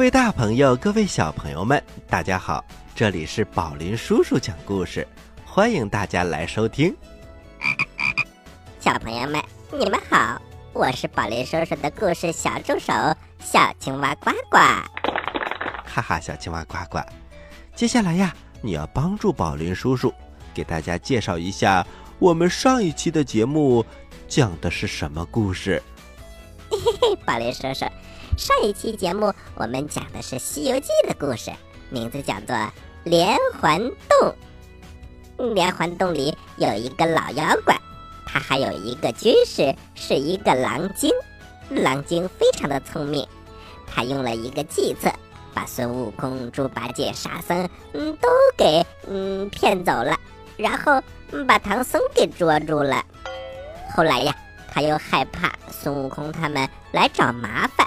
各位大朋友，各位小朋友们，大家好！这里是宝林叔叔讲故事，欢迎大家来收听。小朋友们，你们好，我是宝林叔叔的故事小助手小青蛙呱呱。哈哈，小青蛙呱呱，接下来呀，你要帮助宝林叔叔给大家介绍一下我们上一期的节目讲的是什么故事。嘿嘿，宝林叔叔，上一期节目我们讲的是《西游记》的故事，名字叫做《连环洞》。连环洞里有一个老妖怪，他还有一个军师，是一个狼精。狼精非常的聪明，他用了一个计策，把孙悟空、猪八戒、沙僧嗯都给嗯骗走了，然后把唐僧给捉住了。后来呀。他又害怕孙悟空他们来找麻烦，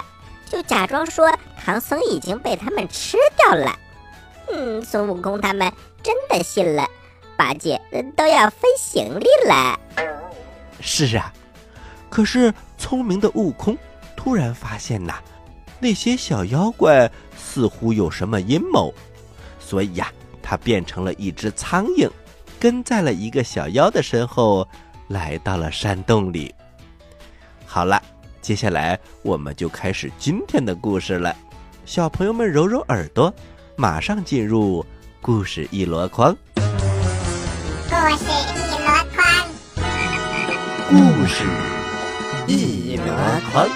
就假装说唐僧已经被他们吃掉了。嗯，孙悟空他们真的信了，八戒都要分行李了。是啊，可是聪明的悟空突然发现呐，那些小妖怪似乎有什么阴谋，所以呀，他变成了一只苍蝇，跟在了一个小妖的身后，来到了山洞里。好了，接下来我们就开始今天的故事了。小朋友们揉揉耳朵，马上进入故事一箩筐。故事一箩筐，故事一箩筐。《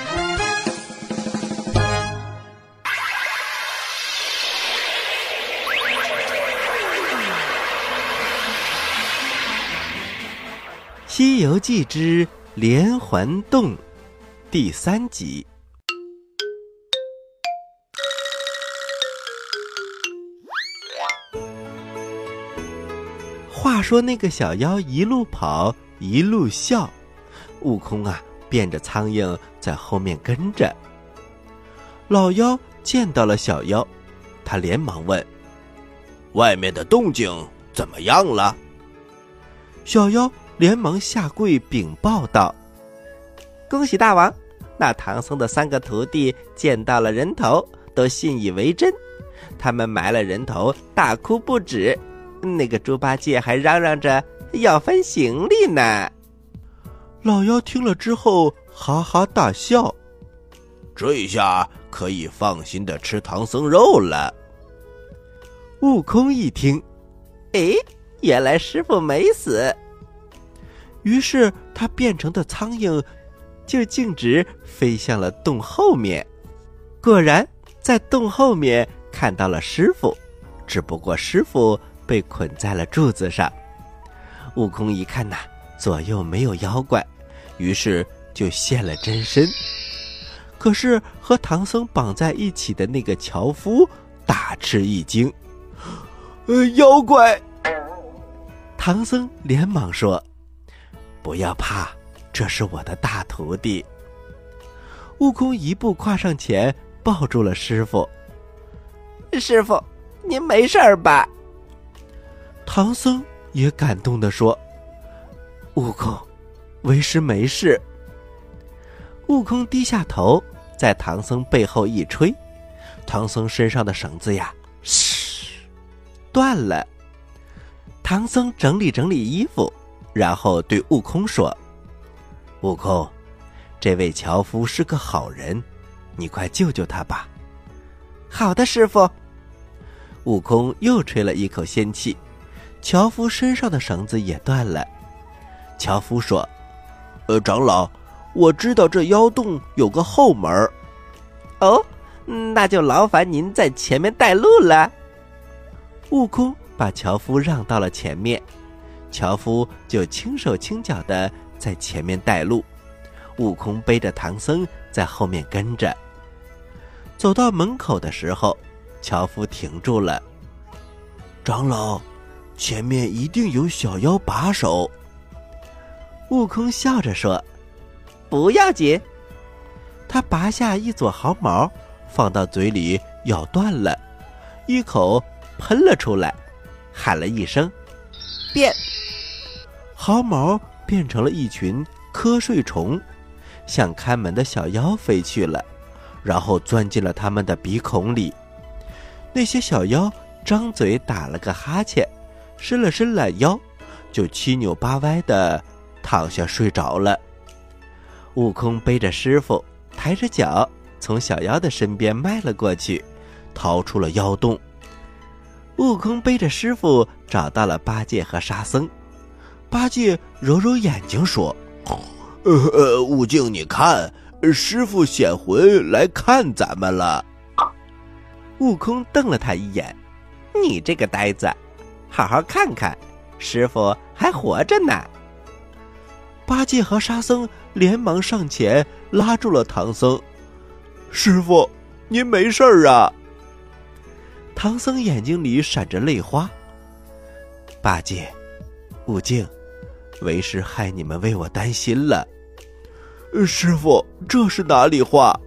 西游记之连环洞》。第三集。话说那个小妖一路跑一路笑，悟空啊变着苍蝇在后面跟着。老妖见到了小妖，他连忙问：“外面的动静怎么样了？”小妖连忙下跪禀报道。恭喜大王！那唐僧的三个徒弟见到了人头，都信以为真。他们埋了人头，大哭不止。那个猪八戒还嚷嚷着要分行李呢。老妖听了之后哈哈大笑：“这下可以放心的吃唐僧肉了。”悟空一听，哎，原来师傅没死。于是他变成的苍蝇。就径直飞向了洞后面，果然在洞后面看到了师傅，只不过师傅被捆在了柱子上。悟空一看呐，左右没有妖怪，于是就现了真身。可是和唐僧绑在一起的那个樵夫大吃一惊：“呃，妖怪！”唐僧连忙说：“不要怕。”这是我的大徒弟。悟空一步跨上前，抱住了师傅。师傅，您没事吧？唐僧也感动的说：“悟空，为师没事。”悟空低下头，在唐僧背后一吹，唐僧身上的绳子呀，嘘，断了。唐僧整理整理衣服，然后对悟空说。悟空，这位樵夫是个好人，你快救救他吧。好的，师傅。悟空又吹了一口仙气，樵夫身上的绳子也断了。樵夫说：“呃，长老，我知道这妖洞有个后门。哦，那就劳烦您在前面带路了。”悟空把樵夫让到了前面，樵夫就轻手轻脚的。在前面带路，悟空背着唐僧在后面跟着。走到门口的时候，樵夫停住了。长老，前面一定有小妖把守。悟空笑着说：“不要紧。”他拔下一撮毫毛，放到嘴里咬断了，一口喷了出来，喊了一声：“变！”毫毛。变成了一群瞌睡虫，向看门的小妖飞去了，然后钻进了他们的鼻孔里。那些小妖张嘴打了个哈欠，伸了伸懒腰，就七扭八歪的躺下睡着了。悟空背着师傅，抬着脚从小妖的身边迈了过去，逃出了妖洞。悟空背着师傅找到了八戒和沙僧，八戒揉揉眼睛说：“呃呃，悟净，你看，师傅显魂来看咱们了。”悟空瞪了他一眼：“你这个呆子，好好看看，师傅还活着呢。”八戒和沙僧连忙上前拉住了唐僧：“师傅，您没事儿啊？”唐僧眼睛里闪着泪花。八戒、悟净，为师害你们为我担心了。师傅，这是哪里话？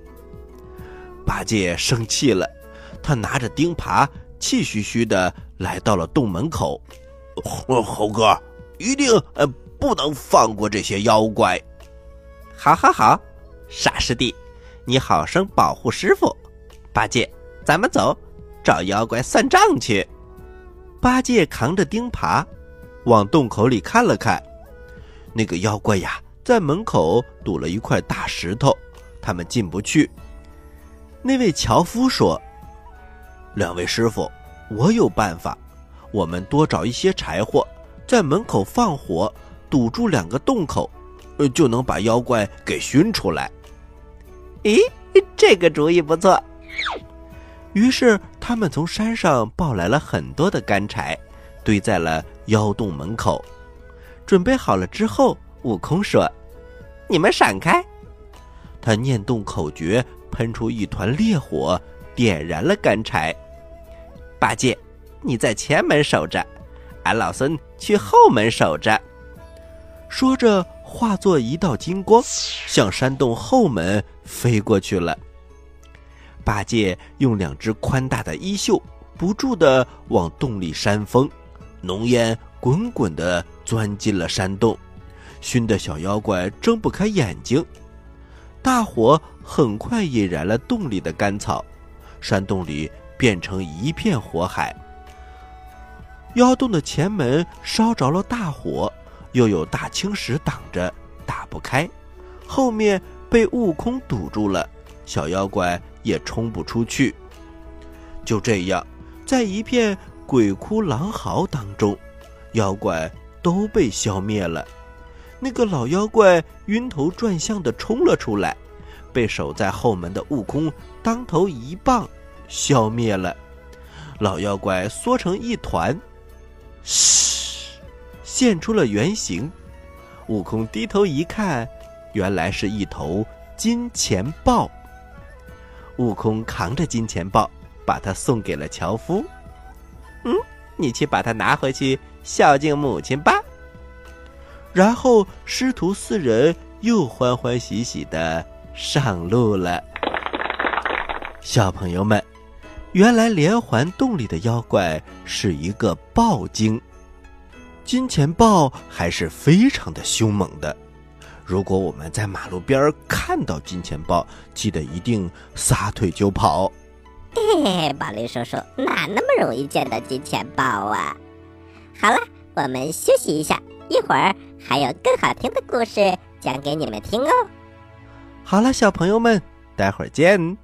八戒生气了，他拿着钉耙，气吁吁的来到了洞门口。猴哥，一定呃不能放过这些妖怪。好，好，好，傻师弟，你好生保护师傅。八戒，咱们走。找妖怪算账去。八戒扛着钉耙，往洞口里看了看，那个妖怪呀，在门口堵了一块大石头，他们进不去。那位樵夫说：“两位师傅，我有办法，我们多找一些柴火，在门口放火，堵住两个洞口，呃就能把妖怪给熏出来。”咦，这个主意不错。于是他们从山上抱来了很多的干柴，堆在了妖洞门口。准备好了之后，悟空说：“你们闪开！”他念动口诀，喷出一团烈火，点燃了干柴。八戒，你在前门守着，俺老孙去后门守着。说着，化作一道金光，向山洞后门飞过去了。八戒用两只宽大的衣袖不住地往洞里扇风，浓烟滚滚地钻进了山洞，熏得小妖怪睁不开眼睛。大火很快引燃了洞里的干草，山洞里变成一片火海。妖洞的前门烧着了大火，又有大青石挡着，打不开，后面被悟空堵住了。小妖怪也冲不出去。就这样，在一片鬼哭狼嚎当中，妖怪都被消灭了。那个老妖怪晕头转向的冲了出来，被守在后门的悟空当头一棒消灭了。老妖怪缩成一团，嘘，现出了原形。悟空低头一看，原来是一头金钱豹。悟空扛着金钱豹，把它送给了樵夫。嗯，你去把它拿回去孝敬母亲吧。然后师徒四人又欢欢喜喜的上路了。小朋友们，原来连环洞里的妖怪是一个豹精，金钱豹还是非常的凶猛的。如果我们在马路边看到金钱豹，记得一定撒腿就跑。嘿嘿，宝林叔叔哪那么容易见到金钱豹啊？好了，我们休息一下，一会儿还有更好听的故事讲给你们听哦。好了，小朋友们，待会儿见。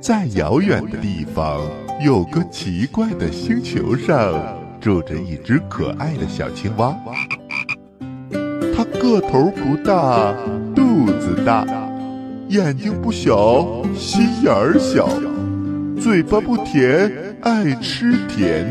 在遥远的地方，有个奇怪的星球上，住着一只可爱的小青蛙。它个头不大，肚子大，眼睛不小，心眼儿小，嘴巴不甜，爱吃甜，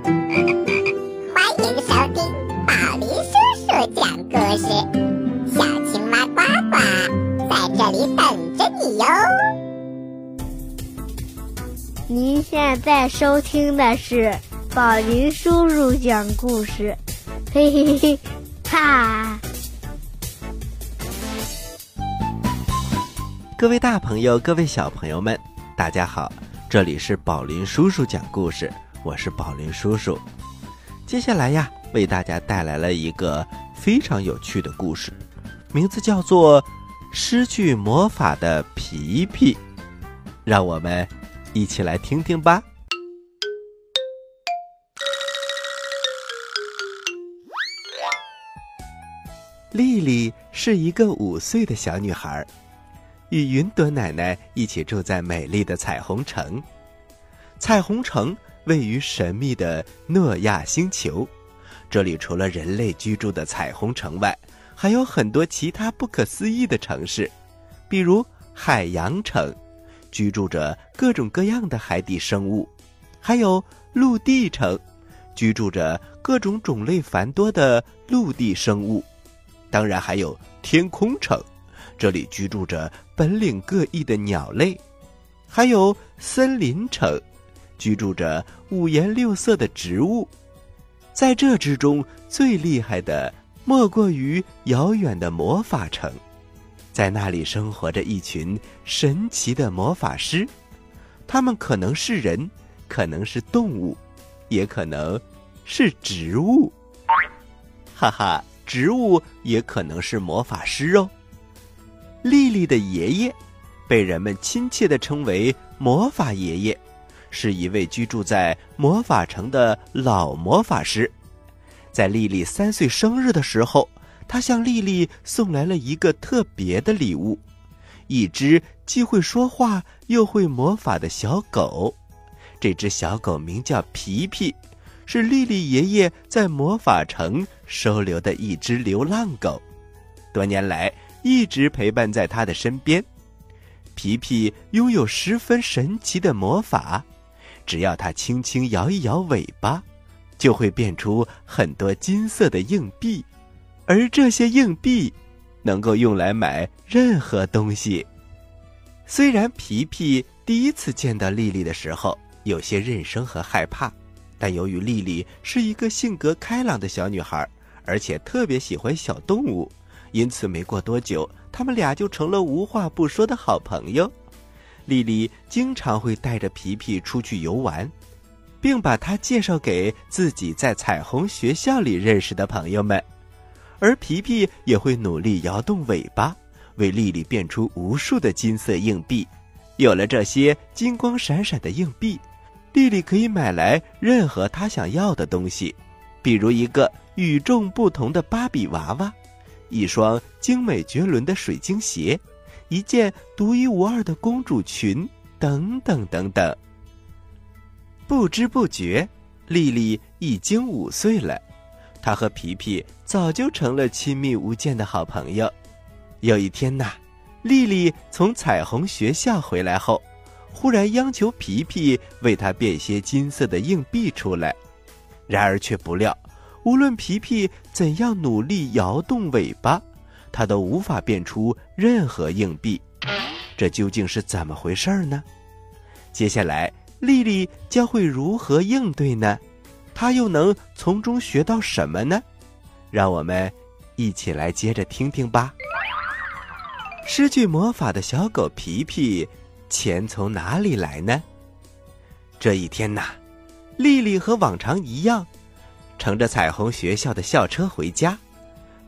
现在收听的是宝林叔叔讲故事，嘿嘿嘿，哈！各位大朋友，各位小朋友们，大家好，这里是宝林叔叔讲故事，我是宝林叔叔。接下来呀，为大家带来了一个非常有趣的故事，名字叫做《失去魔法的皮皮》，让我们一起来听听吧。丽丽是一个五岁的小女孩，与云朵奶奶一起住在美丽的彩虹城。彩虹城位于神秘的诺亚星球，这里除了人类居住的彩虹城外，还有很多其他不可思议的城市，比如海洋城，居住着各种各样的海底生物；还有陆地城，居住着各种种类繁多的陆地生物。当然还有天空城，这里居住着本领各异的鸟类；还有森林城，居住着五颜六色的植物。在这之中，最厉害的莫过于遥远的魔法城，在那里生活着一群神奇的魔法师，他们可能是人，可能是动物，也可能是植物。哈哈。植物也可能是魔法师哦。丽丽的爷爷，被人们亲切的称为“魔法爷爷”，是一位居住在魔法城的老魔法师。在丽丽三岁生日的时候，他向丽丽送来了一个特别的礼物——一只既会说话又会魔法的小狗。这只小狗名叫皮皮。是丽丽爷爷在魔法城收留的一只流浪狗，多年来一直陪伴在他的身边。皮皮拥有十分神奇的魔法，只要他轻轻摇一摇尾巴，就会变出很多金色的硬币，而这些硬币能够用来买任何东西。虽然皮皮第一次见到丽丽的时候有些认生和害怕。但由于丽丽是一个性格开朗的小女孩，而且特别喜欢小动物，因此没过多久，他们俩就成了无话不说的好朋友。丽丽经常会带着皮皮出去游玩，并把他介绍给自己在彩虹学校里认识的朋友们，而皮皮也会努力摇动尾巴，为丽丽变出无数的金色硬币。有了这些金光闪闪的硬币。丽丽可以买来任何她想要的东西，比如一个与众不同的芭比娃娃，一双精美绝伦的水晶鞋，一件独一无二的公主裙，等等等等。不知不觉，丽丽已经五岁了，他和皮皮早就成了亲密无间的好朋友。有一天呐，丽丽从彩虹学校回来后。忽然央求皮皮为她变些金色的硬币出来，然而却不料，无论皮皮怎样努力摇动尾巴，他都无法变出任何硬币。这究竟是怎么回事呢？接下来，丽丽将会如何应对呢？他又能从中学到什么呢？让我们一起来接着听听吧。失去魔法的小狗皮皮。钱从哪里来呢？这一天呐，丽丽和往常一样，乘着彩虹学校的校车回家。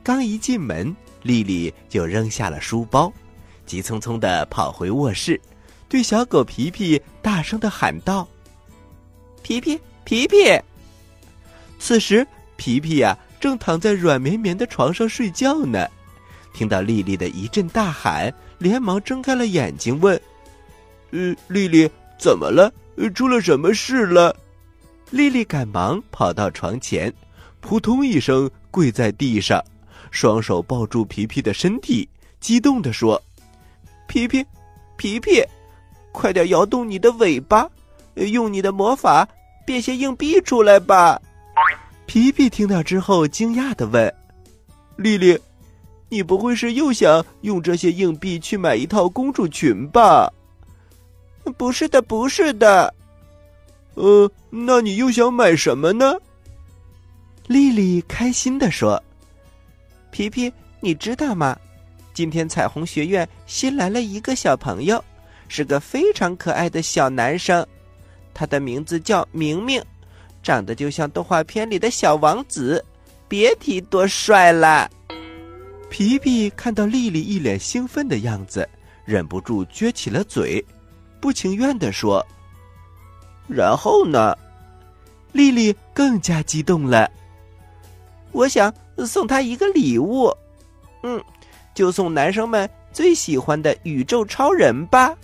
刚一进门，丽丽就扔下了书包，急匆匆的跑回卧室，对小狗皮皮大声的喊道：“皮皮，皮皮！”此时，皮皮呀正躺在软绵绵的床上睡觉呢。听到丽丽的一阵大喊，连忙睁开了眼睛，问。呃，丽丽怎么了？出了什么事了？丽丽赶忙跑到床前，扑通一声跪在地上，双手抱住皮皮的身体，激动地说：“皮皮，皮皮，快点摇动你的尾巴，用你的魔法变些硬币出来吧！”皮皮听到之后，惊讶的问：“丽丽，你不会是又想用这些硬币去买一套公主裙吧？”不是的，不是的。呃，那你又想买什么呢？丽丽开心的说：“皮皮，你知道吗？今天彩虹学院新来了一个小朋友，是个非常可爱的小男生，他的名字叫明明，长得就像动画片里的小王子，别提多帅了。”皮皮看到丽丽一脸兴奋的样子，忍不住撅起了嘴，不情愿的说：“然后呢？”丽丽更加激动了。我想送他一个礼物，嗯，就送男生们最喜欢的宇宙超人吧。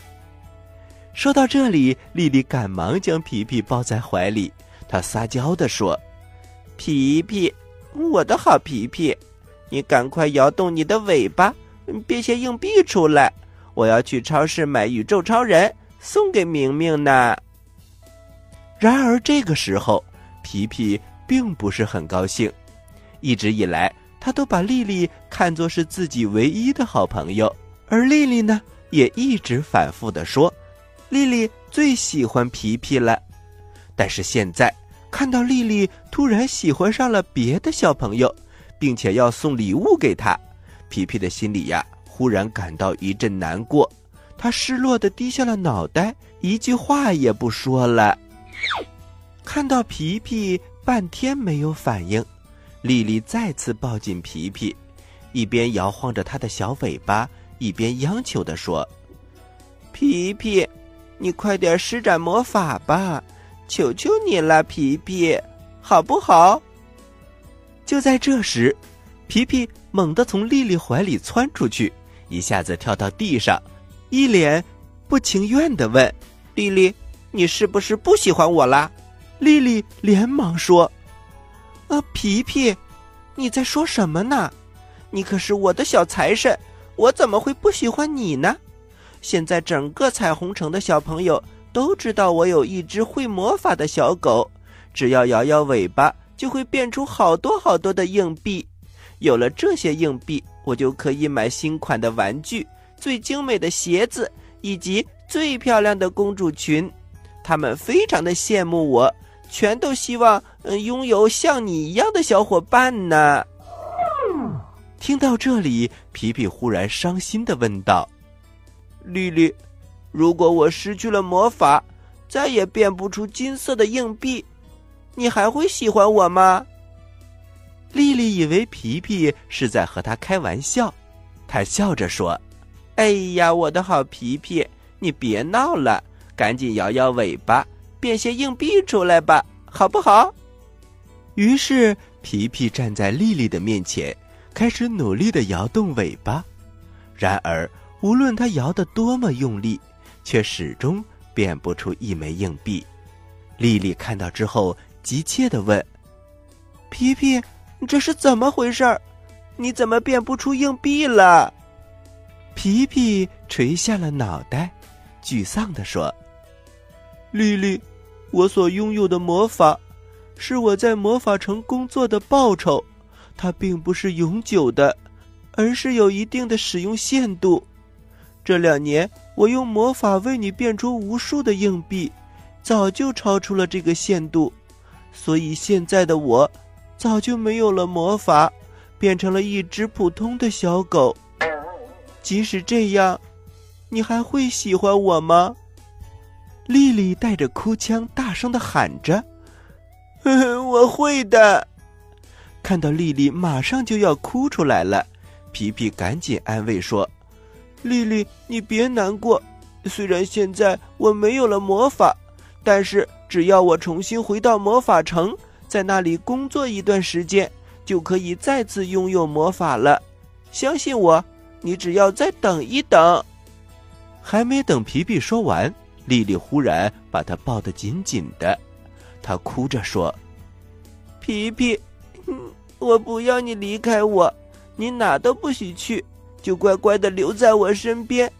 说到这里，丽丽赶忙将皮皮抱在怀里，他撒娇的说：“皮皮，我的好皮皮。”你赶快摇动你的尾巴，变些硬币出来！我要去超市买宇宙超人送给明明呢。然而这个时候，皮皮并不是很高兴。一直以来，他都把丽丽看作是自己唯一的好朋友，而丽丽呢，也一直反复的说，丽丽最喜欢皮皮了。但是现在看到丽丽突然喜欢上了别的小朋友。并且要送礼物给他，皮皮的心里呀，忽然感到一阵难过。他失落的低下了脑袋，一句话也不说了。看到皮皮半天没有反应，丽丽再次抱紧皮皮，一边摇晃着他的小尾巴，一边央求的说：“皮皮，你快点施展魔法吧，求求你了，皮皮，好不好？”就在这时，皮皮猛地从丽丽怀里窜出去，一下子跳到地上，一脸不情愿的问：“丽丽，你是不是不喜欢我啦？”丽丽连忙说：“啊，皮皮，你在说什么呢？你可是我的小财神，我怎么会不喜欢你呢？现在整个彩虹城的小朋友都知道我有一只会魔法的小狗，只要摇摇尾巴。”就会变出好多好多的硬币，有了这些硬币，我就可以买新款的玩具、最精美的鞋子以及最漂亮的公主裙。他们非常的羡慕我，全都希望嗯拥有像你一样的小伙伴呢。听到这里，皮皮忽然伤心的问道：“绿绿，如果我失去了魔法，再也变不出金色的硬币。”你还会喜欢我吗？丽丽以为皮皮是在和她开玩笑，她笑着说：“哎呀，我的好皮皮，你别闹了，赶紧摇摇尾巴，变些硬币出来吧，好不好？”于是皮皮站在丽丽的面前，开始努力的摇动尾巴。然而，无论他摇得多么用力，却始终变不出一枚硬币。丽丽看到之后。急切的问：“皮皮，这是怎么回事？你怎么变不出硬币了？”皮皮垂下了脑袋，沮丧的说：“丽丽，我所拥有的魔法，是我在魔法城工作的报酬，它并不是永久的，而是有一定的使用限度。这两年，我用魔法为你变出无数的硬币，早就超出了这个限度。”所以现在的我，早就没有了魔法，变成了一只普通的小狗。即使这样，你还会喜欢我吗？丽丽带着哭腔，大声的喊着：“ 我会的。”看到丽丽马上就要哭出来了，皮皮赶紧安慰说：“丽丽，你别难过。虽然现在我没有了魔法，但是……”只要我重新回到魔法城，在那里工作一段时间，就可以再次拥有魔法了。相信我，你只要再等一等。还没等皮皮说完，丽丽忽然把他抱得紧紧的，她哭着说：“皮皮，我不要你离开我，你哪都不许去，就乖乖的留在我身边。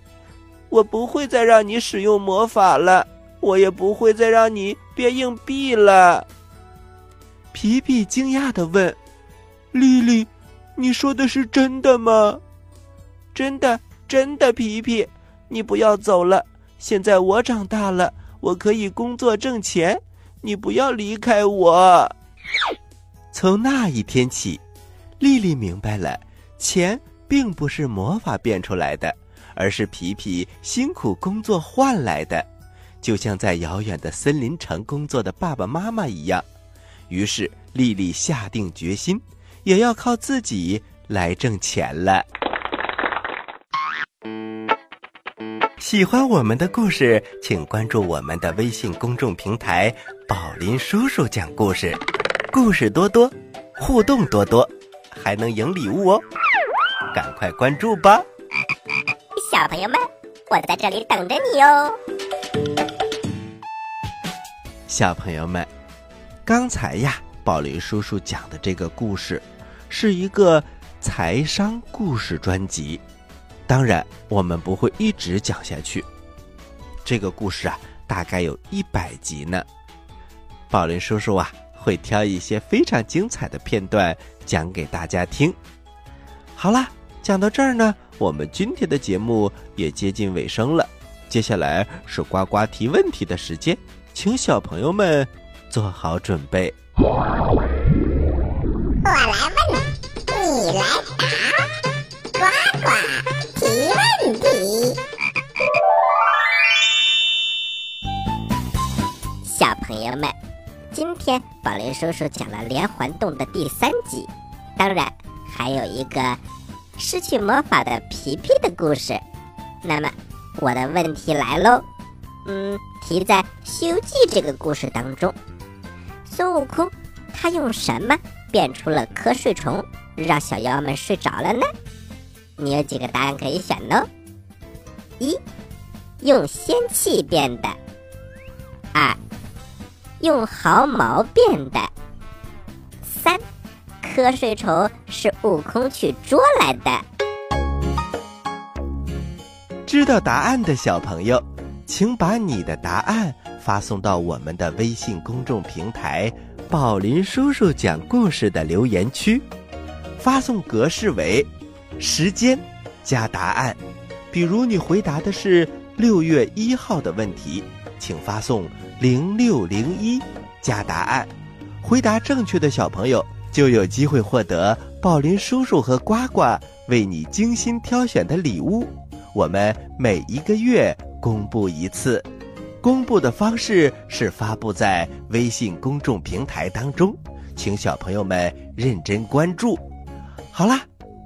我不会再让你使用魔法了。”我也不会再让你变硬币了。皮皮惊讶的问：“丽丽，你说的是真的吗？”“真的，真的。”皮皮，你不要走了。现在我长大了，我可以工作挣钱，你不要离开我。从那一天起，丽丽明白了，钱并不是魔法变出来的，而是皮皮辛苦工作换来的，就像在遥远的森林城工作的爸爸妈妈一样。于是，丽丽下定决心，也要靠自己来挣钱了。喜欢我们的故事，请关注我们的微信公众平台“宝林叔叔讲故事”，故事多多，互动多多，还能赢礼物哦！赶快关注吧，小朋友们，我在这里等着你哦。小朋友们，刚才呀，宝林叔叔讲的这个故事，是一个财商故事专辑。当然，我们不会一直讲下去。这个故事啊，大概有一百集呢。宝林叔叔啊，会挑一些非常精彩的片段讲给大家听。好啦，讲到这儿呢，我们今天的节目也接近尾声了。接下来是呱呱提问题的时间，请小朋友们做好准备。我来问，你来答，呱呱提。问题，小朋友们，今天宝林叔叔讲了连环洞的第三集，当然还有一个失去魔法的皮皮的故事。那么我的问题来喽，嗯，提在《西游记》这个故事当中，孙悟空他用什么变出了瞌睡虫，让小妖们睡着了呢？你有几个答案可以选呢？一，用仙气变的；二，用毫毛变的；三，瞌睡虫是悟空去捉来的。知道答案的小朋友，请把你的答案发送到我们的微信公众平台“宝林叔叔讲故事”的留言区，发送格式为。时间加答案，比如你回答的是六月一号的问题，请发送零六零一加答案。回答正确的小朋友就有机会获得宝林叔叔和呱呱为你精心挑选的礼物。我们每一个月公布一次，公布的方式是发布在微信公众平台当中，请小朋友们认真关注。好啦。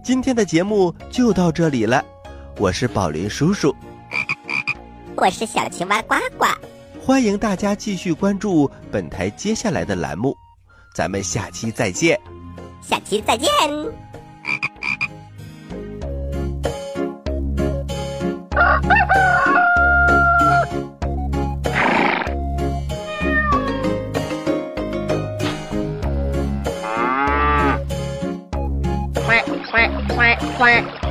今天的节目就到这里了，我是宝林叔叔，我是小青蛙呱呱，欢迎大家继续关注本台接下来的栏目，咱们下期再见，下期再见。quack, quack.